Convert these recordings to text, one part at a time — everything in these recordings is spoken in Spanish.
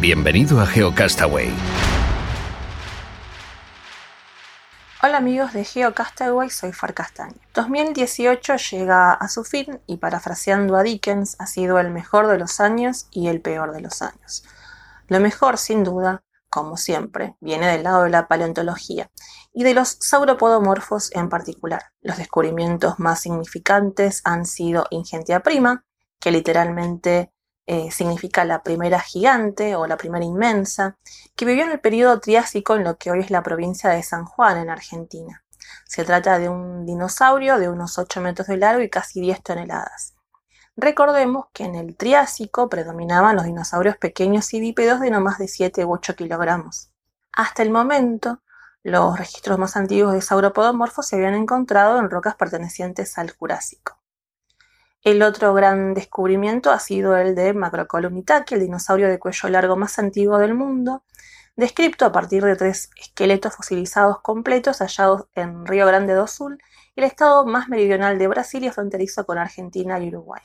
Bienvenido a GeoCastaway. Hola amigos de GeoCastaway, soy Far Castaño. 2018 llega a su fin y parafraseando a Dickens, ha sido el mejor de los años y el peor de los años. Lo mejor, sin duda, como siempre, viene del lado de la paleontología y de los sauropodomorfos en particular. Los descubrimientos más significantes han sido Ingentia prima, que literalmente eh, significa la primera gigante o la primera inmensa, que vivió en el periodo Triásico en lo que hoy es la provincia de San Juan, en Argentina. Se trata de un dinosaurio de unos 8 metros de largo y casi 10 toneladas. Recordemos que en el Triásico predominaban los dinosaurios pequeños y bípedos de no más de 7 u 8 kilogramos. Hasta el momento, los registros más antiguos de sauropodomorfos se habían encontrado en rocas pertenecientes al Jurásico. El otro gran descubrimiento ha sido el de Macrocolumnitaki, el dinosaurio de cuello largo más antiguo del mundo, descrito a partir de tres esqueletos fosilizados completos hallados en Río Grande do Sul, el estado más meridional de Brasil y fronterizo con Argentina y Uruguay.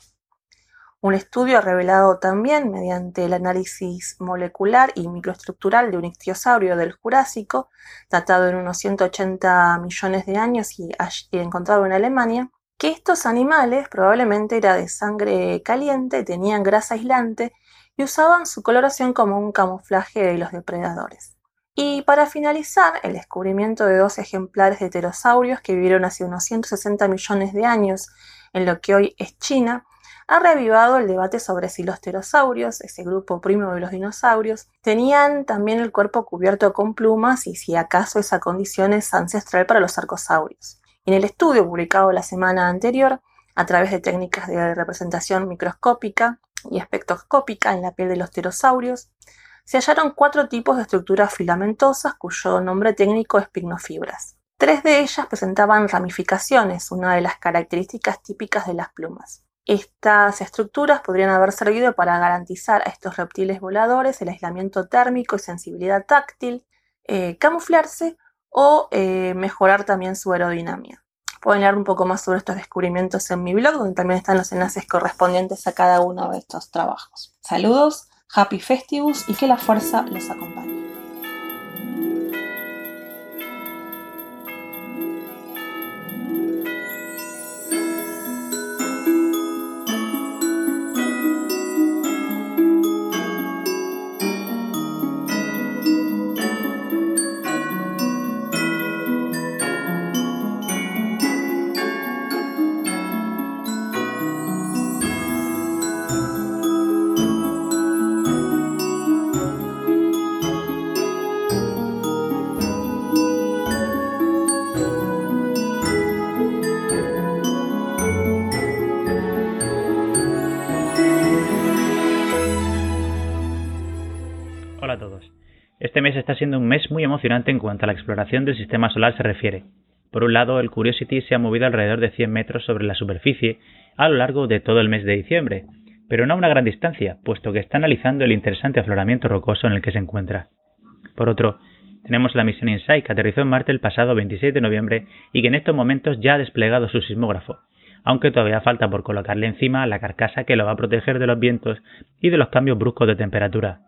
Un estudio revelado también, mediante el análisis molecular y microestructural de un ictiosaurio del Jurásico, datado en unos 180 millones de años y encontrado en Alemania, que estos animales probablemente eran de sangre caliente, tenían grasa aislante y usaban su coloración como un camuflaje de los depredadores. Y para finalizar, el descubrimiento de dos ejemplares de pterosaurios que vivieron hace unos 160 millones de años en lo que hoy es China, ha reavivado el debate sobre si los pterosaurios, ese grupo primo de los dinosaurios, tenían también el cuerpo cubierto con plumas y si acaso esa condición es ancestral para los arcosaurios. En el estudio publicado la semana anterior, a través de técnicas de representación microscópica y espectroscópica en la piel de los pterosaurios, se hallaron cuatro tipos de estructuras filamentosas cuyo nombre técnico es pignofibras. Tres de ellas presentaban ramificaciones, una de las características típicas de las plumas. Estas estructuras podrían haber servido para garantizar a estos reptiles voladores el aislamiento térmico y sensibilidad táctil, eh, camuflarse o eh, mejorar también su aerodinámica. Pueden leer un poco más sobre estos descubrimientos en mi blog, donde también están los enlaces correspondientes a cada uno de estos trabajos. Saludos, happy festivus y que la fuerza los acompañe. Este mes está siendo un mes muy emocionante en cuanto a la exploración del sistema solar se refiere. Por un lado, el Curiosity se ha movido alrededor de 100 metros sobre la superficie a lo largo de todo el mes de diciembre, pero no a una gran distancia, puesto que está analizando el interesante afloramiento rocoso en el que se encuentra. Por otro, tenemos la misión InSight que aterrizó en Marte el pasado 26 de noviembre y que en estos momentos ya ha desplegado su sismógrafo, aunque todavía falta por colocarle encima la carcasa que lo va a proteger de los vientos y de los cambios bruscos de temperatura.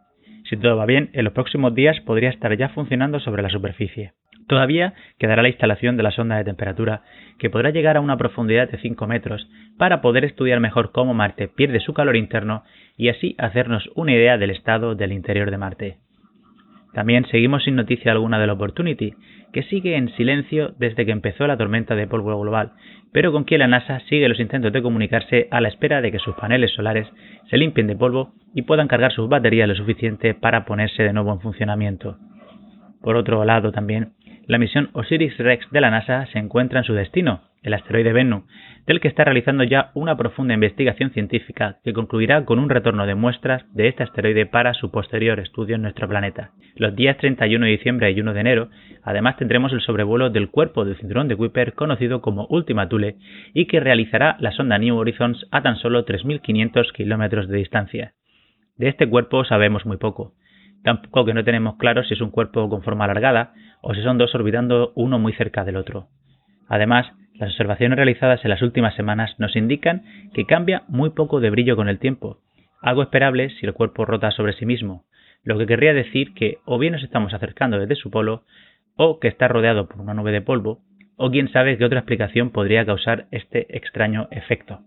Si todo va bien, en los próximos días podría estar ya funcionando sobre la superficie. Todavía quedará la instalación de la sonda de temperatura, que podrá llegar a una profundidad de 5 metros, para poder estudiar mejor cómo Marte pierde su calor interno y así hacernos una idea del estado del interior de Marte. También seguimos sin noticia alguna del Opportunity, que sigue en silencio desde que empezó la tormenta de polvo global, pero con quien la NASA sigue los intentos de comunicarse a la espera de que sus paneles solares se limpien de polvo y puedan cargar sus baterías lo suficiente para ponerse de nuevo en funcionamiento. Por otro lado también, la misión Osiris-Rex de la NASA se encuentra en su destino, el asteroide Bennu, del que está realizando ya una profunda investigación científica que concluirá con un retorno de muestras de este asteroide para su posterior estudio en nuestro planeta. Los días 31 de diciembre y 1 de enero, además tendremos el sobrevuelo del cuerpo del cinturón de Kuiper conocido como Ultima Thule y que realizará la sonda New Horizons a tan solo 3.500 kilómetros de distancia. De este cuerpo sabemos muy poco. Tampoco que no tenemos claro si es un cuerpo con forma alargada o si son dos orbitando uno muy cerca del otro. Además, las observaciones realizadas en las últimas semanas nos indican que cambia muy poco de brillo con el tiempo, algo esperable si el cuerpo rota sobre sí mismo, lo que querría decir que o bien nos estamos acercando desde su polo, o que está rodeado por una nube de polvo, o quién sabe qué otra explicación podría causar este extraño efecto.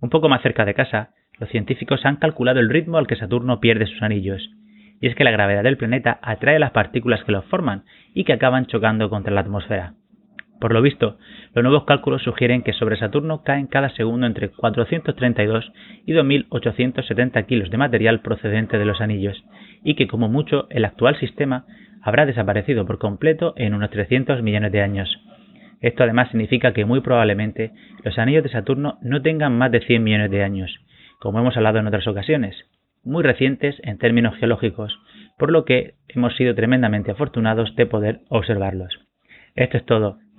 Un poco más cerca de casa, los científicos han calculado el ritmo al que Saturno pierde sus anillos, y es que la gravedad del planeta atrae las partículas que los forman y que acaban chocando contra la atmósfera. Por lo visto, los nuevos cálculos sugieren que sobre Saturno caen cada segundo entre 432 y 2.870 kilos de material procedente de los anillos, y que como mucho el actual sistema habrá desaparecido por completo en unos 300 millones de años. Esto además significa que muy probablemente los anillos de Saturno no tengan más de 100 millones de años, como hemos hablado en otras ocasiones, muy recientes en términos geológicos, por lo que hemos sido tremendamente afortunados de poder observarlos. Esto es todo,